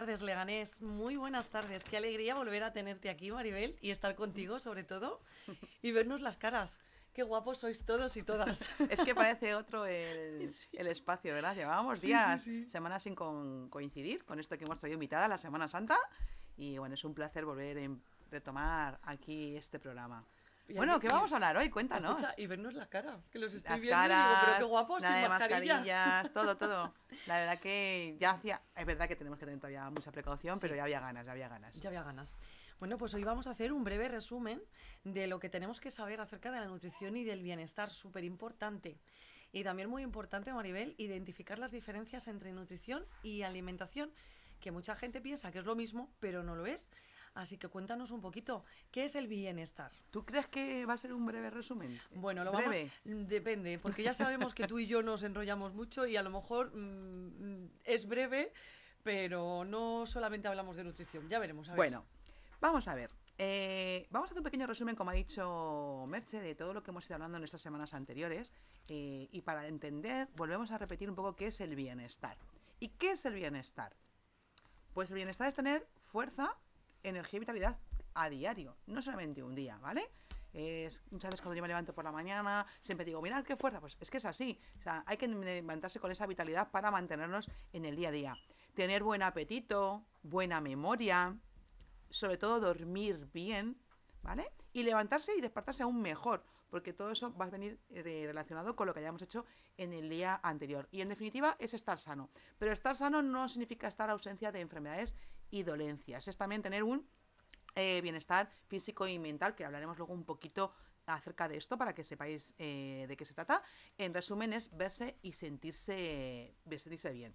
buenas tardes, Leganés. Muy buenas tardes. Qué alegría volver a tenerte aquí, Maribel, y estar contigo, sobre todo, y vernos las caras. Qué guapos sois todos y todas. Es que parece otro el, el espacio, ¿verdad? Llevábamos días, semanas sin coincidir con esto que hemos traído invitada, la Semana Santa. Y bueno, es un placer volver a retomar aquí este programa. Bueno, ¿qué vamos a hablar hoy? Cuéntanos. y vernos la cara, que los estoy Las viendo caras, y digo, pero qué guapos, nada sin mascarilla. mascarillas, todo, todo. La verdad que ya hacía... Es verdad que tenemos que tener todavía mucha precaución, pero ya había ganas, ya había ganas. Ya había ganas. Bueno, pues hoy vamos a hacer un breve resumen de lo que tenemos que saber acerca de la nutrición y del bienestar, súper importante. Y también muy importante, Maribel, identificar las diferencias entre nutrición y alimentación, que mucha gente piensa que es lo mismo, pero no lo es. Así que cuéntanos un poquito, ¿qué es el bienestar? ¿Tú crees que va a ser un breve resumen? Bueno, lo Breve. vamos. Depende, porque ya sabemos que tú y yo nos enrollamos mucho y a lo mejor mm, es breve, pero no solamente hablamos de nutrición. Ya veremos. A ver. Bueno, vamos a ver. Eh, vamos a hacer un pequeño resumen, como ha dicho Merche, de todo lo que hemos ido hablando en estas semanas anteriores. eh, y para entender, volvemos a repetir un poco qué es el bienestar. ¿Y qué es el bienestar? Pues el bienestar es tener fuerza, energía y vitalidad a diario, no solamente un día, ¿vale? Es, muchas veces cuando yo me levanto por la mañana, siempre digo, mirad qué fuerza, pues es que es así. O sea, hay que levantarse con esa vitalidad para mantenernos en el día a día. Tener buen apetito, buena memoria, sobre todo dormir bien, ¿vale? Y levantarse y despertarse aún mejor, porque todo eso va a venir eh, relacionado con lo que hayamos hecho en el día anterior. Y en definitiva es estar sano. Pero estar sano no significa estar ausencia de enfermedades y dolencias. Es también tener un eh, bienestar físico y mental, que hablaremos luego un poquito acerca de esto para que sepáis eh, de qué se trata. En resumen es verse y sentirse, sentirse bien.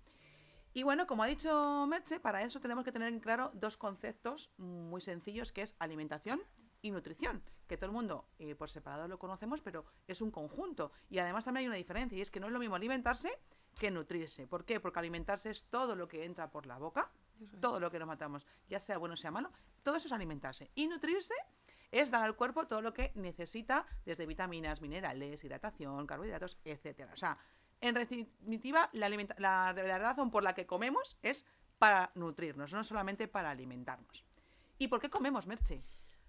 Y bueno, como ha dicho Merche, para eso tenemos que tener en claro dos conceptos muy sencillos, que es alimentación y nutrición, que todo el mundo eh, por separado lo conocemos, pero es un conjunto. Y además también hay una diferencia, y es que no es lo mismo alimentarse que nutrirse. ¿Por qué? Porque alimentarse es todo lo que entra por la boca, Eso es. todo lo que nos matamos, ya sea bueno o sea malo, todo eso es alimentarse. Y nutrirse es dar al cuerpo todo lo que necesita, desde vitaminas, minerales, hidratación, carbohidratos, etcétera. O sea, en definitiva, la, la razón por la que comemos es para nutrirnos, no solamente para alimentarnos. ¿Y por qué comemos, Merche?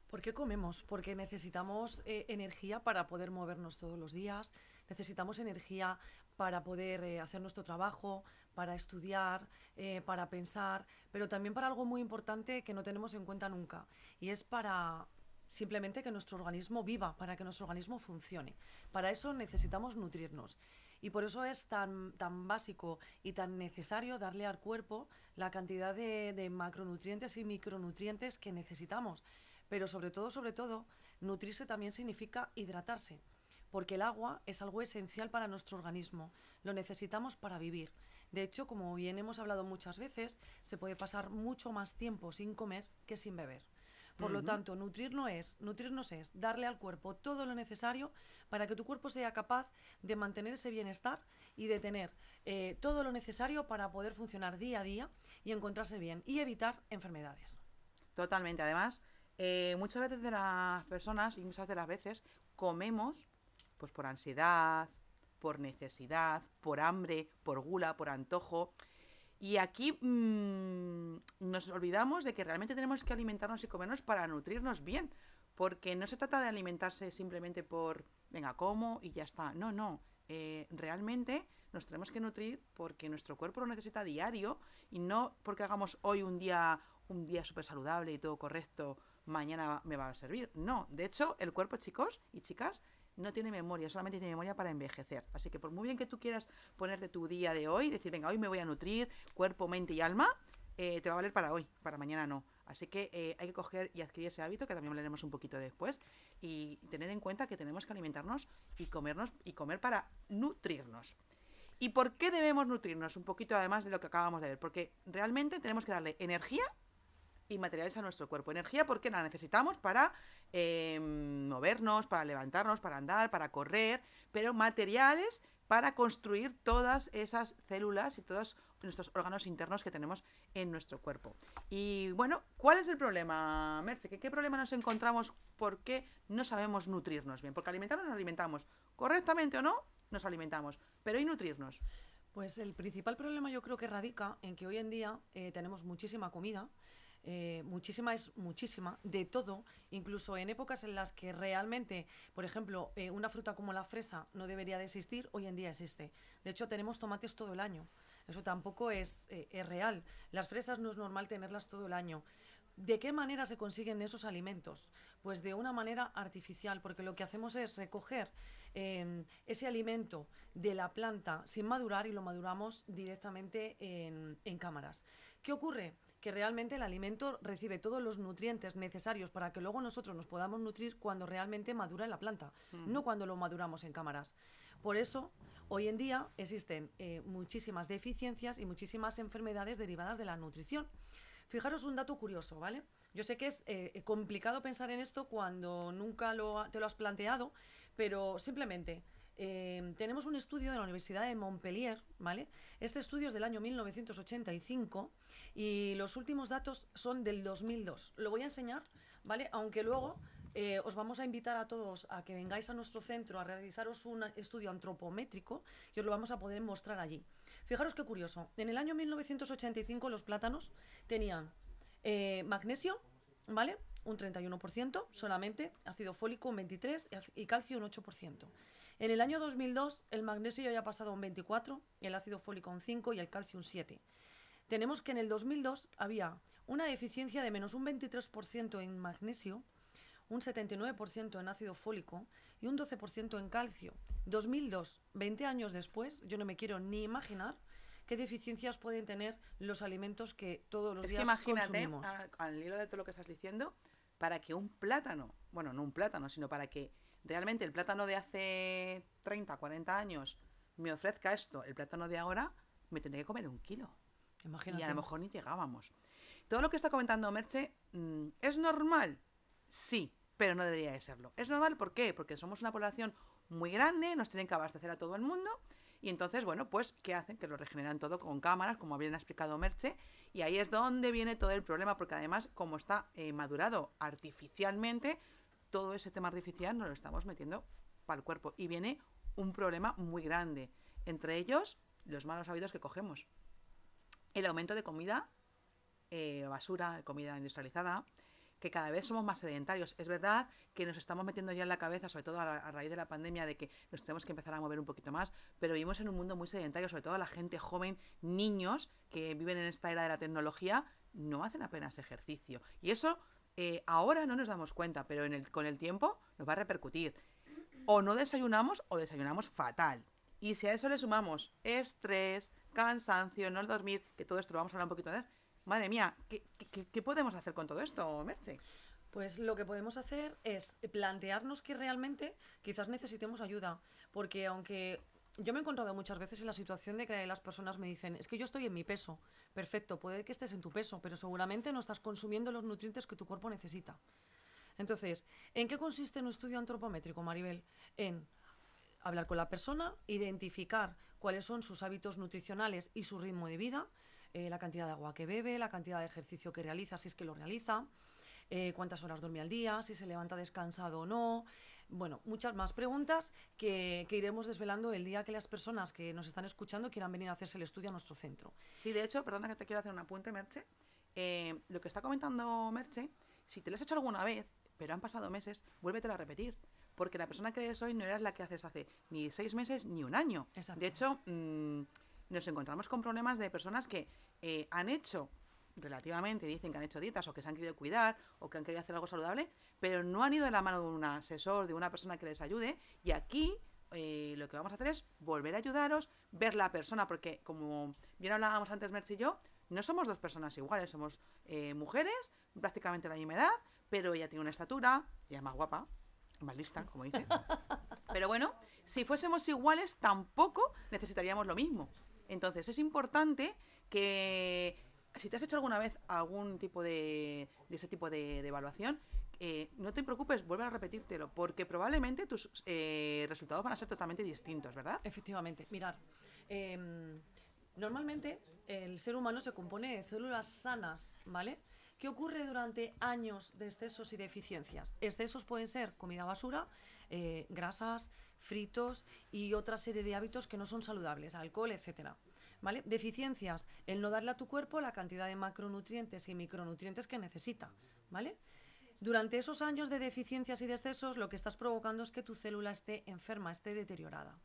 ¿Por qué comemos? Porque necesitamos eh, energía para poder movernos todos los días, necesitamos energía para poder eh, hacer nuestro trabajo, para estudiar, eh, para pensar, pero también para algo muy importante que no tenemos en cuenta nunca, y es para simplemente que nuestro organismo viva, para que nuestro organismo funcione. Para eso necesitamos nutrirnos. Y por eso es tan, tan básico y tan necesario darle al cuerpo la cantidad de, de macronutrientes y micronutrientes que necesitamos. Pero sobre todo, sobre todo, nutrirse también significa hidratarse, porque el agua es algo esencial para nuestro organismo, lo necesitamos para vivir. De hecho, como bien hemos hablado muchas veces, se puede pasar mucho más tiempo sin comer que sin beber. Por lo tanto, nutrirnos es, nutrirnos es darle al cuerpo todo lo necesario para que tu cuerpo sea capaz de mantener ese bienestar y de tener eh, todo lo necesario para poder funcionar día a día y encontrarse bien y evitar enfermedades. Totalmente. Además, eh, muchas veces de las personas, y muchas de las veces, comemos pues por ansiedad, por necesidad, por hambre, por gula, por antojo. Y aquí mm, nos olvidamos de que realmente tenemos que alimentarnos y comernos para nutrirnos bien. Porque no se trata de alimentarse simplemente por, venga, como y ya está. No, no. Eh, realmente nos tenemos que nutrir porque nuestro cuerpo lo necesita diario y no porque hagamos hoy un día un día súper saludable y todo correcto, mañana me va a servir. No, de hecho, el cuerpo, chicos y chicas, no tiene memoria, solamente tiene memoria para envejecer. Así que por muy bien que tú quieras ponerte tu día de hoy, decir, venga, hoy me voy a nutrir cuerpo, mente y alma, eh, te va a valer para hoy, para mañana no. Así que eh, hay que coger y adquirir ese hábito, que también hablaremos un poquito después, y tener en cuenta que tenemos que alimentarnos y comernos y comer para nutrirnos. ¿Y por qué debemos nutrirnos? Un poquito además de lo que acabamos de ver, porque realmente tenemos que darle energía y materiales a nuestro cuerpo. Energía porque la necesitamos para eh, movernos, para levantarnos, para andar, para correr, pero materiales para construir todas esas células y todos nuestros órganos internos que tenemos en nuestro cuerpo. Y bueno, ¿cuál es el problema, Merche? ¿Qué, problema nos encontramos? ¿Por qué no sabemos nutrirnos bien? Porque alimentarnos nos alimentamos. ¿Correctamente o no? Nos alimentamos. Pero ¿y nutrirnos? Pues el principal problema yo creo que radica en que hoy en día eh, tenemos muchísima comida, eh, muchísima es muchísima, de todo, incluso en épocas en las que realmente, por ejemplo, eh, una fruta como la fresa no debería de existir, hoy en día existe. De hecho, tenemos tomates todo el año. Eso tampoco es, eh, es real. Las fresas no es normal tenerlas todo el año. ¿De qué manera se consiguen esos alimentos? Pues de una manera artificial, porque lo que hacemos es recoger eh, ese alimento de la planta sin madurar y lo maduramos directamente en, en cámaras. ¿Qué ocurre? Que realmente el alimento recibe todos los nutrientes necesarios para que luego nosotros nos podamos nutrir cuando realmente madura en la planta, no cuando lo maduramos en cámaras. Por eso, hoy en día existen eh, muchísimas deficiencias y muchísimas enfermedades derivadas de la nutrición. Fijaros un dato curioso, ¿vale? Yo sé que es eh, complicado pensar en esto cuando nunca lo te lo has planteado, pero simplemente eh, tenemos un estudio de la Universidad de Montpellier, ¿vale? Este estudio es del año 1985 y los últimos datos son del 2002. Lo voy a enseñar, ¿vale? Aunque luego eh, os vamos a invitar a todos a que vengáis a nuestro centro a realizaros un estudio antropométrico y os lo vamos a poder mostrar allí. Fijaros qué curioso. En el año 1985 los plátanos tenían eh, magnesio, ¿vale? Un 31% solamente, ácido fólico un 23% y calcio un 8%. En el año 2002 el magnesio ya había pasado a un 24%, el ácido fólico a un 5% y el calcio un 7%. Tenemos que en el 2002 había una deficiencia de menos un 23% en magnesio, un 79% en ácido fólico y un 12% en calcio. 2002, 20 años después, yo no me quiero ni imaginar qué deficiencias pueden tener los alimentos que todos los Es que días imagínate, consumimos. a- al hilo de todo lo que estás diciendo, para que un plátano, bueno, no un plátano, sino para que realmente el plátano de hace 30, 40 años me ofrezca esto, el plátano de ahora, me tendré que comer un kilo. Imagínate. Y a lo mejor ni llegábamos. Todo lo que está comentando Merche, mm, ¿es normal? Sí, pero no debería de serlo. ¿Es normal por qué? Porque somos una población muy grande, nos tienen que abastecer a todo el mundo. Y entonces, bueno, pues, ¿qué hacen? Que lo regeneran todo con cámaras, como bien ha explicado Merche. Y ahí es donde viene todo el problema, porque además, como está eh, madurado artificialmente, todo ese tema artificial nos lo estamos metiendo para el cuerpo. Y viene un problema muy grande. Entre ellos, los malos hábitos que cogemos el aumento de comida eh, basura, comida industrializada, que cada vez somos más sedentarios. Es verdad que nos estamos metiendo ya en la cabeza, sobre todo a, a raíz de la pandemia, de que nos tenemos que empezar a mover un poquito más, pero vivimos en un mundo muy sedentario, sobre todo la gente joven, niños que viven en esta era de la tecnología, no hacen apenas ejercicio. Y eso eh, ahora no nos damos cuenta, pero con el tiempo nos va a repercutir. O no desayunamos o desayunamos fatal. Y si a eso le sumamos estrés, cansancio, no dormir, que todo esto lo vamos a hablar un poquito más, madre mía, ¿qué, qué- qué podemos hacer con todo esto, Merche? Pues lo que podemos hacer es plantearnos que realmente quizás necesitemos ayuda, porque aunque yo me he encontrado muchas veces en la situación de que las personas me dicen, es que yo estoy en mi peso, perfecto, puede que estés en tu peso, pero seguramente no estás consumiendo los nutrientes que tu cuerpo necesita. Entonces, ¿en qué consiste un estudio antropométrico, Maribel? En hablar con la persona, identificar cuáles son sus hábitos nutricionales y su ritmo de vida, eh, la cantidad de agua que bebe, la cantidad de ejercicio que realiza, si es que lo realiza, eh, cuántas horas duerme al día, si se levanta descansado o no. Bueno, muchas más preguntas que, que iremos desvelando el día que las personas que nos están escuchando quieran venir a hacerse el estudio a nuestro centro. Sí, de hecho, perdona que te quiero hacer un apunte, Merche. Eh, lo que está comentando Merche, si te lo has hecho alguna vez, pero han pasado meses, vuélvetelo a repetir. Porque la persona que eres hoy no eras la que haces hace ni seis meses ni un año. Exacto. De hecho, mm, nos encontramos con problemas de personas que eh, han hecho relativamente, dicen que han hecho dietas o que se han querido cuidar o que han querido hacer algo saludable, pero no han ido de la mano de un asesor, de una persona que les ayude. Y aquí eh, lo que vamos a hacer es volver a ayudaros, ver la persona, porque como bien hablábamos antes Merch y yo, no somos dos personas iguales, somos eh, mujeres, prácticamente la misma edad, pero ella tiene una estatura, ella es más guapa, más lista, como dice. Pero bueno, si fuésemos iguales, tampoco necesitaríamos lo mismo. Entonces es importante que si te has hecho alguna vez algún tipo de, ese tipo de, de evaluación, eh, no te preocupes, vuelve a repetírtelo, porque probablemente tus eh, resultados van a ser totalmente distintos, ¿verdad? Efectivamente, mirar. em, normalmente el ser humano se compone de células sanas, ¿vale? ¿Qué ocurre durante años de excesos y deficiencias? Excesos pueden ser comida basura, eh, grasas, fritos y otra serie de hábitos que no son saludables, alcohol, etcétera. Deficiencias, el no darle a tu cuerpo la cantidad de macronutrientes y micronutrientes que necesita, ¿vale? Durante esos años de deficiencias y de excesos, lo que estás provocando es que tu célula esté enferma, esté deteriorada.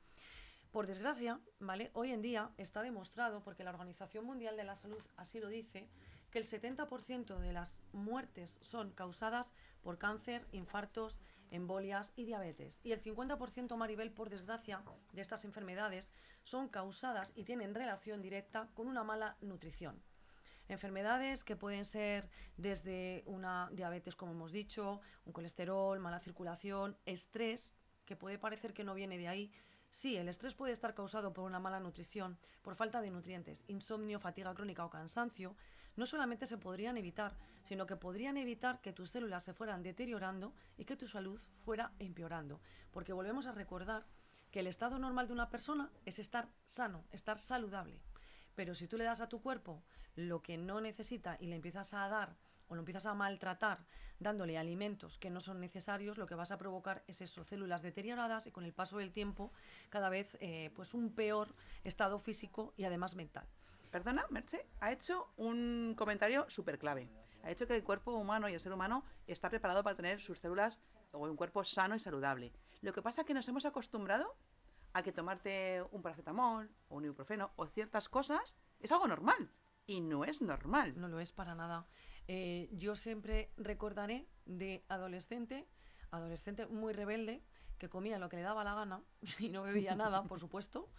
Por desgracia, ¿vale? Hoy en día está demostrado, porque la Organización Mundial de la Salud así lo dice, que el 70% de las muertes son causadas por cáncer, infartos, embolias y diabetes. Y el 50%, Maribel, por desgracia, de estas enfermedades son causadas y tienen relación directa con una mala nutrición. Enfermedades que pueden ser desde una diabetes, como hemos dicho, un colesterol, mala circulación, estrés, que puede parecer que no viene de ahí, Sí, el estrés puede estar causado por una mala nutrición, por falta de nutrientes, insomnio, fatiga crónica o cansancio. No solamente se podrían evitar, sino que podrían evitar que tus células se fueran deteriorando y que tu salud fuera empeorando. Porque volvemos a recordar que el estado normal de una persona es estar sano, estar saludable. Pero si tú le das a tu cuerpo lo que no necesita y le empiezas a dar o lo empiezas a maltratar dándole alimentos que no son necesarios, lo que vas a provocar es eso, células deterioradas y con el paso del tiempo cada vez eh, pues un peor estado físico y además mental. Perdona, Merche, ha hecho un comentario súper clave. Ha dicho que el cuerpo humano y el ser humano está preparado para tener sus células o un cuerpo sano y saludable. Lo que pasa es que nos hemos acostumbrado a que tomarte un paracetamol o un ibuprofeno o ciertas cosas es algo normal. Y no es normal. No lo es para nada. Eh, yo siempre recordaré de adolescente, adolescente muy rebelde, que comía lo que le daba la gana y no bebía nada, por supuesto.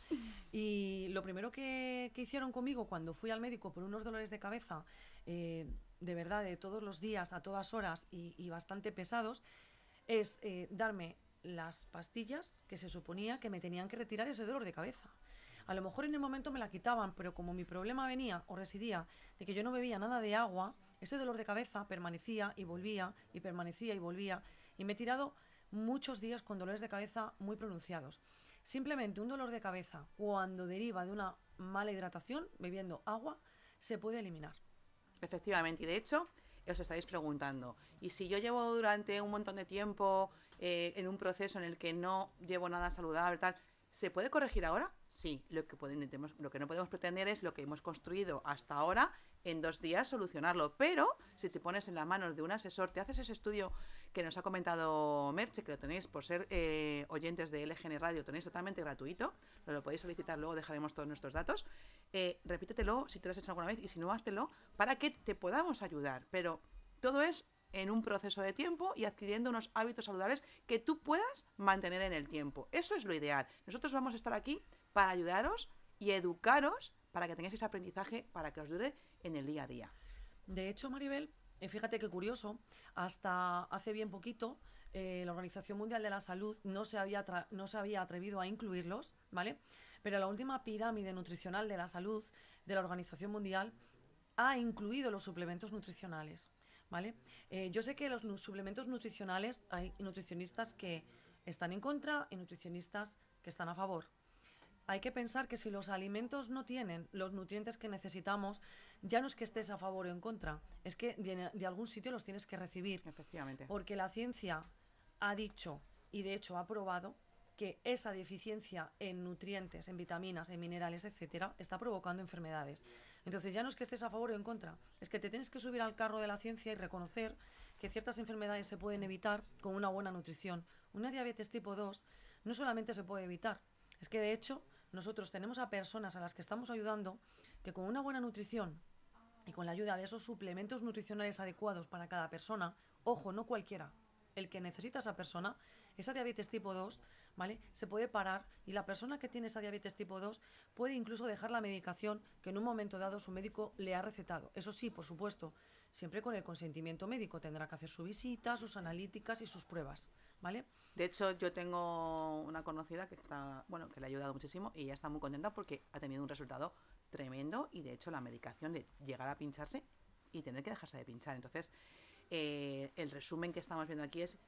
Y lo primero que, hicieron conmigo cuando fui al médico por unos dolores de cabeza, eh, de verdad, de todos los días, a todas horas y, bastante pesados, es eh, darme las pastillas que se suponía que me tenían que retirar ese dolor de cabeza. A lo mejor en el momento me la quitaban, pero como mi problema venía o residía de que yo no bebía nada de agua, ese dolor de cabeza permanecía y volvía y permanecía y volvía y me he tirado muchos días con dolores de cabeza muy pronunciados. Simplemente un dolor de cabeza cuando deriva de una mala hidratación, bebiendo agua, se puede eliminar. Efectivamente, y de hecho, os estáis preguntando, ¿y si yo llevo durante un montón de tiempo eh, en un proceso en el que no llevo nada saludable, tal, ¿Se puede corregir ahora? Sí, lo que, lo que no podemos pretender es lo que hemos construido hasta ahora en dos días solucionarlo. Pero si te pones en las manos de un asesor, te haces ese estudio que nos ha comentado Merche, que lo tenéis por ser eh, oyentes de LGN Radio, tenéis totalmente gratuito, lo, podéis solicitar, luego dejaremos todos nuestros datos. Eh, repítetelo si te lo has hecho alguna vez y si no, háztelo para que te podamos ayudar. Pero todo es en un proceso de tiempo y adquiriendo unos hábitos saludables que tú puedas mantener en el tiempo. Eso es lo ideal. Nosotros vamos a estar aquí para ayudaros y educaros para que tengáis ese aprendizaje para que os dure en el día a día. De hecho, Maribel, eh, fíjate qué curioso, hasta hace bien poquito eh, la Organización Mundial de la Salud no se, había no se había atrevido a incluirlos, ¿vale? Pero la última pirámide nutricional de la salud de la Organización Mundial ha incluido los suplementos nutricionales, ¿vale? Eh, yo sé que los suplementos nutricionales hay nutricionistas que están en contra y nutricionistas que están a favor, hay que pensar que si los alimentos no tienen los nutrientes que necesitamos, ya no es que estés a favor o en contra, es que de, algún sitio los tienes que recibir. Efectivamente. Porque la ciencia ha dicho y de hecho ha probado que esa deficiencia en nutrientes, en vitaminas, en minerales, etcétera, está provocando enfermedades. Entonces ya no es que estés a favor o en contra, es que te tienes que subir al carro de la ciencia y reconocer que ciertas enfermedades se pueden evitar con una buena nutrición. Una diabetes tipo 2 no solamente se puede evitar, es que de hecho nosotros tenemos a personas a las que estamos ayudando que con una buena nutrición y con la ayuda de esos suplementos nutricionales adecuados para cada persona, ojo, no cualquiera, el que necesita esa persona, esa diabetes tipo 2, ¿vale? Se puede parar y la persona que tiene esa diabetes tipo 2 puede incluso dejar la medicación que en un momento dado su médico le ha recetado. Eso sí, por supuesto, siempre con el consentimiento médico. Tendrá que hacer su visita, sus analíticas y sus pruebas, ¿vale? De hecho, yo tengo una conocida que está, bueno, que le ha ayudado muchísimo y ella está muy contenta porque ha tenido un resultado tremendo y de hecho la medicación de llegar a pincharse y tener que dejarse de pinchar. Entonces, eh, el resumen que estamos viendo aquí es,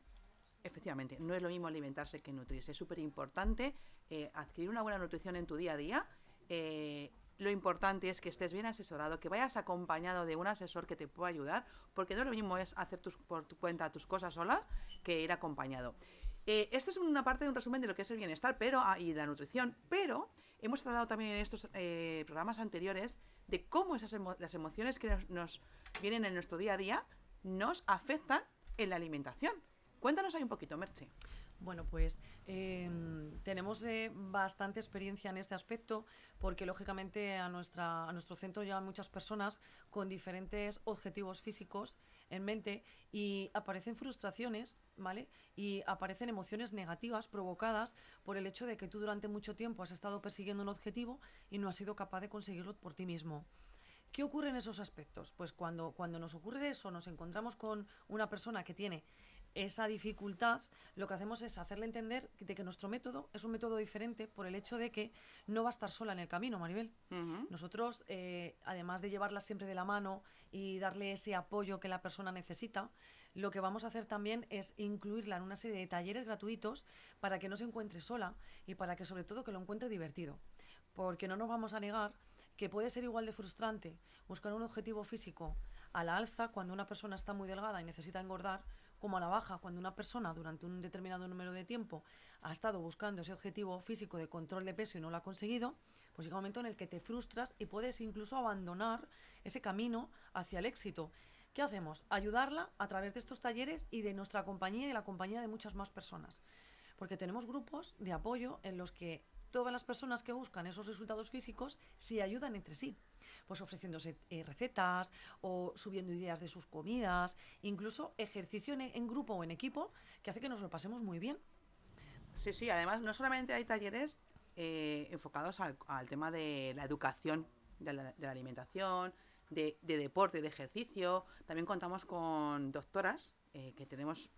efectivamente, no es lo mismo alimentarse que nutrirse. Es súper importante eh, adquirir una buena nutrición en tu día a día. Eh, lo importante es que estés bien asesorado, que vayas acompañado de un asesor que te pueda ayudar, porque no lo mismo es hacer tus, por tu cuenta tus cosas solas que ir acompañado. Eh, esto es una parte de un resumen de lo que es el bienestar pero, ah, y la nutrición, pero hemos hablado también en estos eh, programas anteriores de cómo esas las emociones que nos, vienen en nuestro día a día nos afectan en la alimentación. Cuéntanos ahí un poquito, Merche. Bueno, pues em, tenemos eh, bastante experiencia en este aspecto porque lógicamente a, nuestra, a nuestro centro llegan muchas personas con diferentes objetivos físicos en mente y aparecen frustraciones, ¿vale? Y aparecen emociones negativas provocadas por el hecho de que tú durante mucho tiempo has estado persiguiendo un objetivo y no has sido capaz de conseguirlo por ti mismo. ¿Qué ocurre en esos aspectos? Pues cuando, cuando nos ocurre eso, nos encontramos con una persona que tiene esa dificultad, lo que hacemos es hacerle entender de que nuestro método es un método diferente por el hecho de que no va a estar sola en el camino, Maribel. Nosotros, eh, además de llevarla siempre de la mano y darle ese apoyo que la persona necesita, lo que vamos a hacer también es incluirla en una serie de talleres gratuitos para que no se encuentre sola y para que sobre todo que lo encuentre divertido. Porque no nos vamos a negar que puede ser igual de frustrante buscar un objetivo físico a la alza cuando una persona está muy delgada y necesita engordar como a la baja, cuando una persona durante un determinado número de tiempo ha estado buscando ese objetivo físico de control de peso y no lo ha conseguido, pues llega un momento en el que te frustras y puedes incluso abandonar ese camino hacia el éxito. ¿Qué hacemos? Ayudarla a través de estos talleres y de nuestra compañía y de la compañía de muchas más personas. Porque tenemos grupos de apoyo en los que todas las personas que buscan esos resultados físicos se ayudan entre sí pues ofreciéndose eh, recetas o subiendo ideas de sus comidas, incluso ejercicio en, grupo o en equipo que hace que nos lo pasemos muy bien. Sí, sí, además no solamente hay talleres eh, enfocados al, tema de la educación de la, alimentación, de, deporte, de ejercicio, también contamos con doctoras eh, que tenemos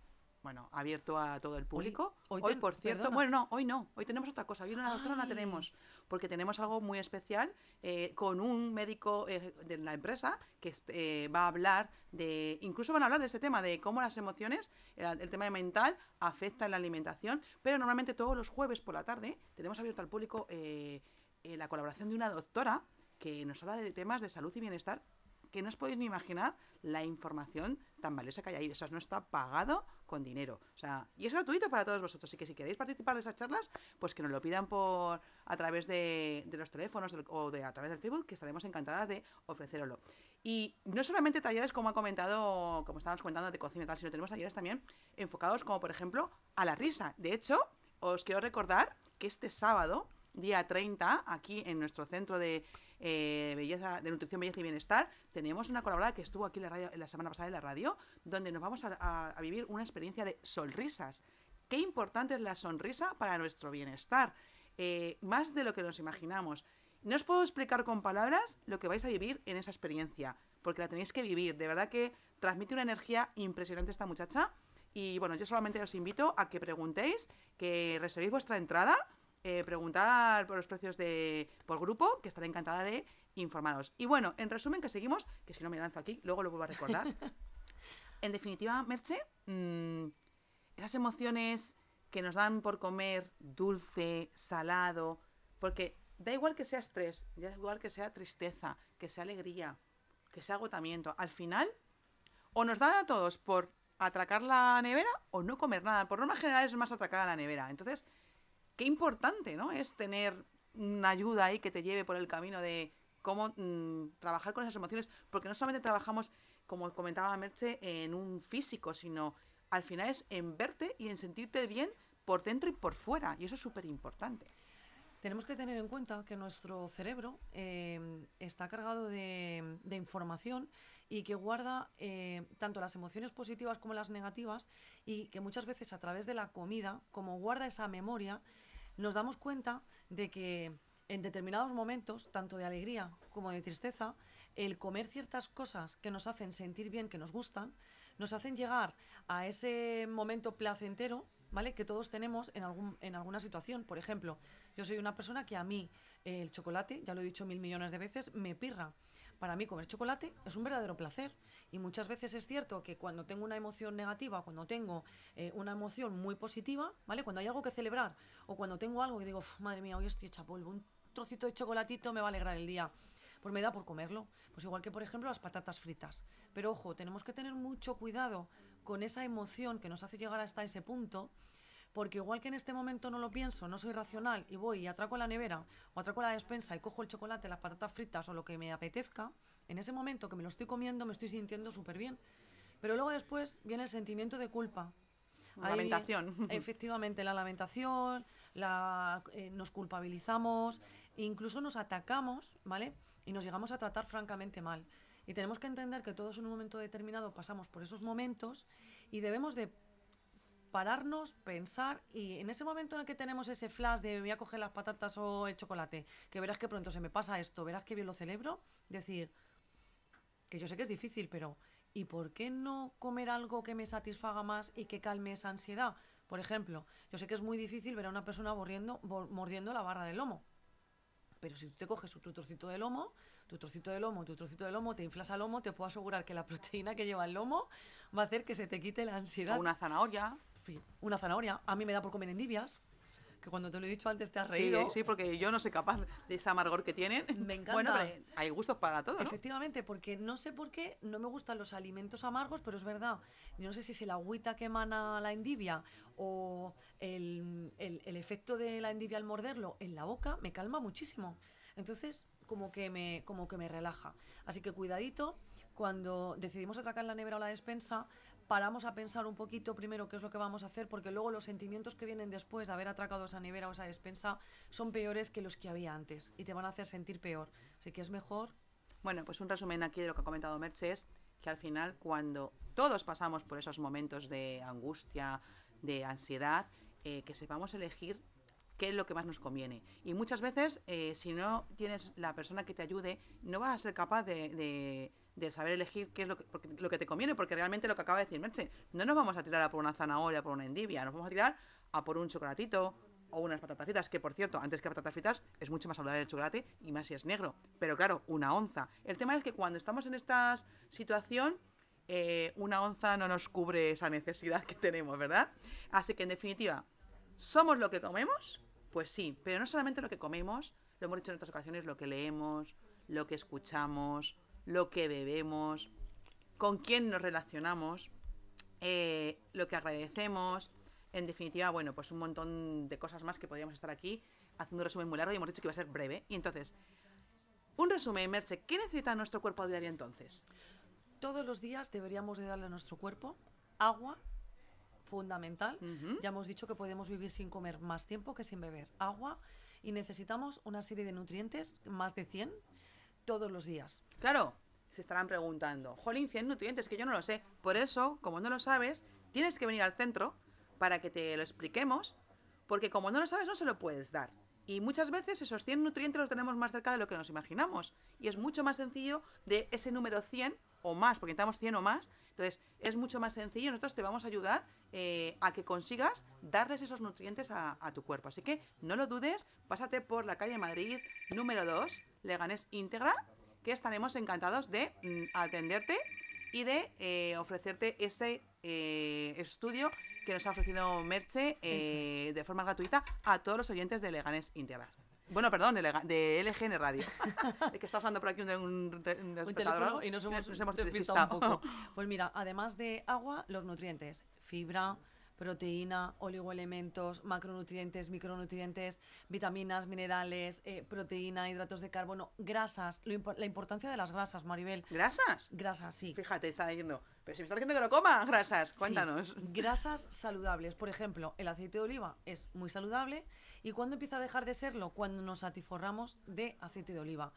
bueno, abierto a todo el público. Hoy, por cierto, bueno, no, hoy no, hoy tenemos otra cosa, hoy una doctora no la tenemos, porque tenemos algo muy especial eh, con un médico eh, de la empresa que eh, va a hablar de, incluso van a hablar de este tema, de cómo las emociones, el, tema mental, afecta en la alimentación, pero normalmente todos los jueves por la tarde tenemos abierto al público la colaboración de una doctora que nos habla de temas de salud y bienestar que no os podéis ni imaginar la información tan valiosa que hay ahí. Eso no está pagado con dinero. O sea, y es gratuito para todos vosotros. Así que si queréis participar de esas charlas, pues que nos lo pidan por a través de, los teléfonos o de, a través del Facebook, que estaremos encantadas de ofreceroslo. Y no solamente talleres, como ha comentado, como estábamos comentando, de cocina y tal, sino tenemos talleres también enfocados, como por ejemplo, a la risa. De hecho, os quiero recordar que este sábado, día 30, aquí en nuestro centro de eh, belleza, de nutrición, belleza y bienestar, tenemos una colaboradora que estuvo aquí la, radio, la semana pasada en la radio, donde nos vamos a, vivir una experiencia de sonrisas. Qué importante es la sonrisa para nuestro bienestar, eh, más de lo que nos imaginamos. No os puedo explicar con palabras lo que vais a vivir en esa experiencia, porque la tenéis que vivir. De verdad que transmite una energía impresionante esta muchacha. Y bueno, yo solamente os invito a que preguntéis, que reservéis vuestra entrada eh, preguntar por los precios de por grupo, que estaré encantada de informaros. Y bueno, en resumen, que seguimos, que si no me lanzo aquí, luego lo vuelvo a recordar. en definitiva, Merche, mm, esas emociones que nos dan por comer dulce, salado, porque da igual que sea estrés, da igual que sea tristeza, que sea alegría, que sea agotamiento, al final o nos dan a todos por atracar la nevera o no comer nada. Por norma general es más atracar a la nevera. Entonces, qué importante, ¿no? Es tener una ayuda ahí que te lleve por el camino de cómo mm, trabajar con esas emociones, porque no solamente trabajamos, como comentaba Merche, en un físico, sino al final es en verte y en sentirte bien por dentro y por fuera, y eso es súper importante. Tenemos que tener en cuenta que nuestro cerebro eh, está cargado de, información y que guarda eh, tanto las emociones positivas como las negativas y que muchas veces a través de la comida, como guarda esa memoria, nos damos cuenta de que en determinados momentos, tanto de alegría como de tristeza, el comer ciertas cosas que nos hacen sentir bien, que nos gustan, nos hacen llegar a ese momento placentero, ¿vale? Que todos tenemos en, algún, en alguna situación. Por ejemplo, yo soy una persona que a mí el chocolate, ya lo he dicho mil millones de veces, me pirra. Para mí comer chocolate es un verdadero placer. Y muchas veces es cierto que cuando tengo una emoción negativa, cuando tengo eh, una emoción muy positiva, ¿vale? Cuando hay algo que celebrar o cuando tengo algo que digo, madre mía, hoy estoy hecha polvo, un trocito de chocolatito me va a alegrar el día. Pues me da por comerlo. Pues igual que, por ejemplo, las patatas fritas. Pero ojo, tenemos que tener mucho cuidado con esa emoción que nos hace llegar hasta ese punto, porque igual que en este momento no lo pienso, no soy racional y voy y atraco la nevera o atraco la despensa y cojo el chocolate, las patatas fritas o lo que me apetezca, en ese momento que me lo estoy comiendo me estoy sintiendo súper bien. Pero luego después viene el sentimiento de culpa. La lamentación. Efectivamente, la lamentación, la, eh, nos culpabilizamos, incluso nos atacamos, ¿vale? Y nos llegamos a tratar francamente mal. Y tenemos que entender que todos en un momento determinado pasamos por esos momentos y debemos de pararnos, pensar y en ese momento en el que tenemos ese flash de voy a coger las patatas o el chocolate, que verás que pronto se me pasa esto, verás que bien lo celebro, decir que yo sé que es difícil, pero ¿y por qué no comer algo que me satisfaga más y que calme esa ansiedad? Por ejemplo, yo sé que es muy difícil ver a una persona mordiendo, la barra del lomo. Pero si tú te coges tu trocito de lomo, tu trocito de lomo, tu trocito de lomo, te inflas al lomo, te puedo asegurar que la proteína que lleva el lomo va a hacer que se te quite la ansiedad. O una zanahoria. Una zanahoria. A mí me da por comer endivias que cuando te lo he dicho antes te has reído. Sí, porque yo no soy capaz de ese amargor que tienen. Me encanta. Bueno, pero hay gustos para todo, ¿no? Efectivamente, porque no sé por qué no me gustan los alimentos amargos, pero es verdad. Yo no sé si es el agüita que emana la endivia o el, el efecto de la endivia al morderlo en la boca me calma muchísimo. Entonces, como que me, como que me relaja. Así que cuidadito, cuando decidimos atracar la nevera o la despensa, paramos a pensar un poquito primero qué es lo que vamos a hacer, porque luego los sentimientos que vienen después de haber atracado esa nevera o esa despensa son peores que los que había antes y te van a hacer sentir peor. Así que es mejor. Bueno, pues un resumen aquí de lo que ha comentado Mercedes, que al final cuando todos pasamos por esos momentos de angustia, de ansiedad, eh, que sepamos elegir qué es lo que más nos conviene. Y muchas veces, eh, si no tienes la persona que te ayude, no vas a ser capaz de, saber elegir qué es lo que, lo que te conviene, porque realmente lo que acaba de decir Merche, no nos vamos a tirar a por una zanahoria, por una endivia, nos vamos a tirar a por un chocolatito o unas patatas fritas, que por cierto, antes que patatas fritas es mucho más saludable el chocolate y más si es negro. Pero claro, una onza. El tema es que cuando estamos en esta situación, eh, una onza no nos cubre esa necesidad que tenemos, ¿verdad? Así que en definitiva, somos lo que comemos pues sí, pero no solamente lo que comemos, lo hemos dicho en otras ocasiones, lo que leemos, lo que escuchamos, lo que bebemos, con quién nos relacionamos, eh, lo que agradecemos, en definitiva, bueno, pues un montón de cosas más que podríamos estar aquí haciendo un resumen muy largo y hemos dicho que iba a ser breve. Y entonces, un resumen, Merce, ¿qué necesita nuestro cuerpo a diario entonces? Todos los días deberíamos de darle a nuestro cuerpo agua, fundamental. Ya hemos dicho que podemos vivir sin comer más tiempo que sin beber agua y necesitamos una serie de nutrientes, más de 100, todos los días. Claro, se estarán preguntando, jolín, 100 nutrientes, que yo no lo sé. Por eso, como no lo sabes, tienes que venir al centro para que te lo expliquemos, porque como no lo sabes, no se lo puedes dar. Y muchas veces esos 100 nutrientes los tenemos más cerca de lo que nos imaginamos. Y es mucho más sencillo de ese número 100 o más, porque necesitamos 100 o más. Entonces, es mucho más sencillo. Nosotros te vamos a ayudar eh, a que consigas darles esos nutrientes a, tu cuerpo. Así que no lo dudes, pásate por la calle Madrid número 2, Leganés Íntegra, que estaremos encantados de mm, atenderte y de eh, ofrecerte ese eh, estudio que nos ha ofrecido Merche de forma gratuita a todos los oyentes de Leganés Íntegra. Bueno, perdón, de, LGN Radio. es que está usando por aquí un, un, teléfono y nos hemos, nos hemos despistado un poco. Pues mira, además de agua, los nutrientes fibra, proteína, oligoelementos, macronutrientes, micronutrientes, vitaminas, minerales, eh, proteína, hidratos de carbono, grasas. la importancia de las grasas, Maribel. ¿Grasas? Grasas, sí. Fíjate, está diciendo. Pero si me está diciendo que no coma grasas, cuéntanos. Grasas saludables. Por ejemplo, el aceite de oliva es muy saludable. ¿Y cuándo empieza a dejar de serlo? Cuando nos atiforramos de aceite de oliva.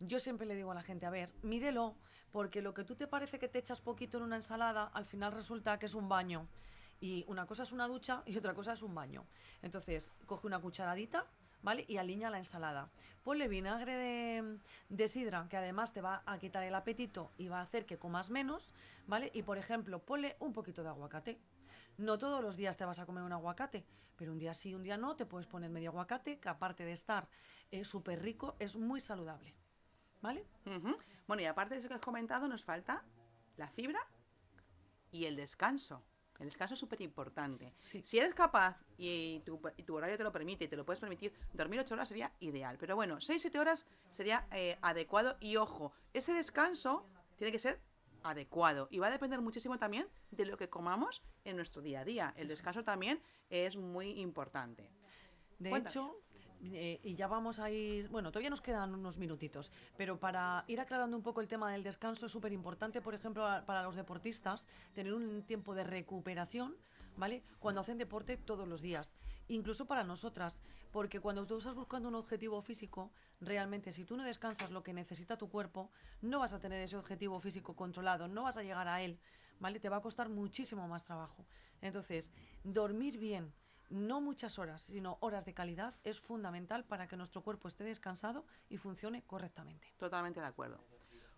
Yo siempre le digo a la gente, a ver, mídelo porque lo que tú te parece que te echas poquito en una ensalada, al final resulta que es un baño. Y una cosa es una ducha y otra cosa es un baño. Entonces, coge una cucharadita, ¿vale? Y alinea la ensalada. Ponle vinagre de, sidra, que además te va a quitar el apetito y va a hacer que comas menos, ¿vale? Y por ejemplo, ponle un poquito de aguacate. No todos los días te vas a comer un aguacate, pero un día sí, un día no, te puedes poner medio aguacate, que aparte de estar eh, súper rico, es muy saludable. ¿Vale? Bueno, y aparte de eso que has comentado, nos falta la fibra y el descanso. El descanso es súper importante. Sí. Si eres capaz y tu, y tu horario te lo permite y te lo puedes permitir, dormir 8 horas sería ideal. Pero bueno, 6-7 horas sería eh, adecuado. Y ojo, ese descanso tiene que ser adecuado. Y va a depender muchísimo también de lo que comamos en nuestro día a día. El descanso también es muy importante. De Cuéntame. hecho, eh, y ya vamos a ir, bueno, todavía nos quedan unos minutitos, pero para ir aclarando un poco el tema del descanso es súper importante, por ejemplo, para los deportistas, tener un tiempo de recuperación, ¿vale? Cuando hacen deporte todos los días, incluso para nosotras, porque cuando tú estás buscando un objetivo físico, realmente si tú no descansas lo que necesita tu cuerpo, no vas a tener ese objetivo físico controlado, no vas a llegar a él, ¿vale? Te va a costar muchísimo más trabajo. Entonces, dormir bien, no muchas horas, sino horas de calidad, es fundamental para que nuestro cuerpo esté descansado y funcione correctamente. Totalmente de acuerdo.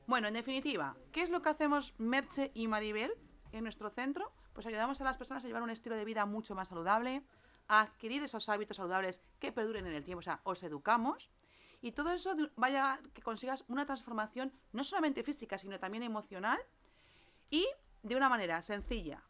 Bueno, en definitiva, ¿qué es lo que hacemos Merche y Maribel en nuestro centro? Pues ayudamos a las personas a llevar un estilo de vida mucho más saludable, a adquirir esos hábitos saludables que perduren en el tiempo, o sea, os educamos. Y todo eso de- va a llegar a que consigas una transformación no solamente física, sino también emocional y de una manera sencilla,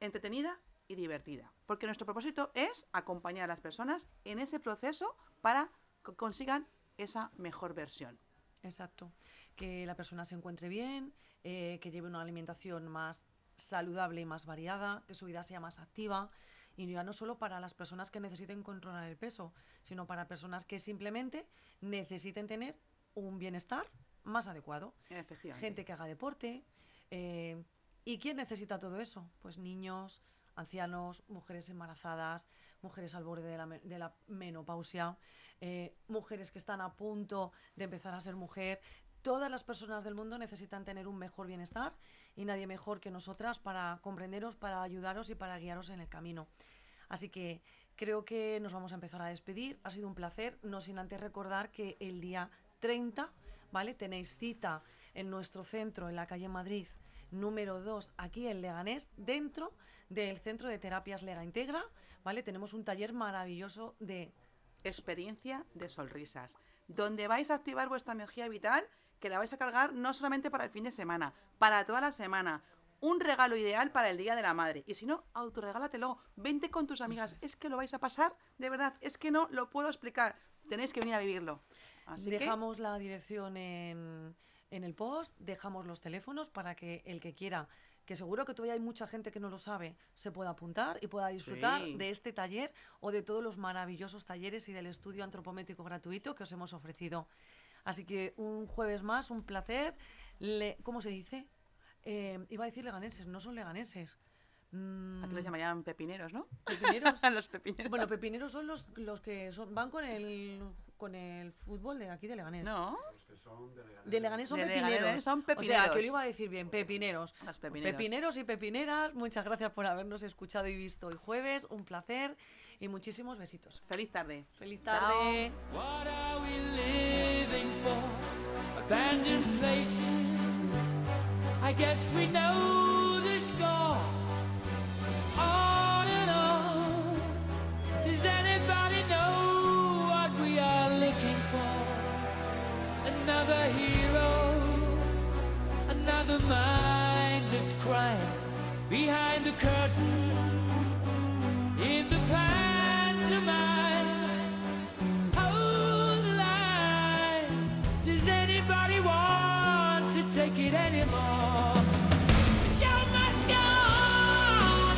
entretenida y divertida. Porque nuestro propósito es acompañar a las personas en ese proceso para que consigan esa mejor versión. Exacto. Que la persona se encuentre bien, eh, que lleve una alimentación más saludable y más variada, que su vida sea más activa. Y ya no solo para las personas que necesiten controlar el peso, sino para personas que simplemente necesiten tener un bienestar más adecuado. Efectivamente. gente que haga deporte. eh, ¿Y quién necesita todo eso? Pues niños, ancianos, mujeres embarazadas, mujeres al borde de la, menopausia, eh, mujeres que están a punto de empezar a ser mujer. Todas las personas del mundo necesitan tener un mejor bienestar y nadie mejor que nosotras para comprenderos, para ayudaros y para guiaros en el camino. Así que creo que nos vamos a empezar a despedir. Ha sido un placer, no sin antes recordar que el día 30, ¿vale? Tenéis cita en nuestro centro, en la calle Madrid, número 2, aquí en Leganés, dentro del Centro de Terapias Lega Integra, ¿vale? Tenemos un taller maravilloso de Experiencia de sonrisas, donde vais a activar vuestra energía vital, que la vais a cargar no solamente para el fin de semana, para toda la semana. Un regalo ideal para el Día de la Madre. Y si no, autorregálatelo. Vente con tus amigas. Es que lo vais a pasar, de verdad. Es que no lo puedo explicar. Tenéis que venir a vivirlo. Así que dejamos la dirección en, en el post, dejamos los teléfonos para que el que quiera, que seguro que todavía hay mucha gente que no lo sabe, se pueda apuntar y pueda disfrutar Sí. de este taller o de todos los maravillosos talleres y del estudio antropométrico gratuito que os hemos ofrecido. Así que un jueves más, un placer. Le- ¿Cómo se dice? Eh, iba a decir leganeses, no son leganeses. Mm, aquí los llamarían pepineros, ¿no? pepineros. los pepineros. Bueno, pepineros son los, los que son, van con el, con el fútbol de aquí de Leganés. no, Los que son de Leganés. De Leganés son De pepineros. Leganés son O sea, que pepineros. lo iba a decir bien, pepineros. los pepineros. Pepineros y pepineras, muchas gracias por habernos escuchado y visto hoy jueves. Un placer y muchísimos besitos. Feliz tarde. Feliz Chao. tarde. What Another hero, another mindless crime behind the curtain in the pantomime. Hold the line. Does anybody want to take it anymore? The show must go on.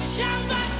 The show must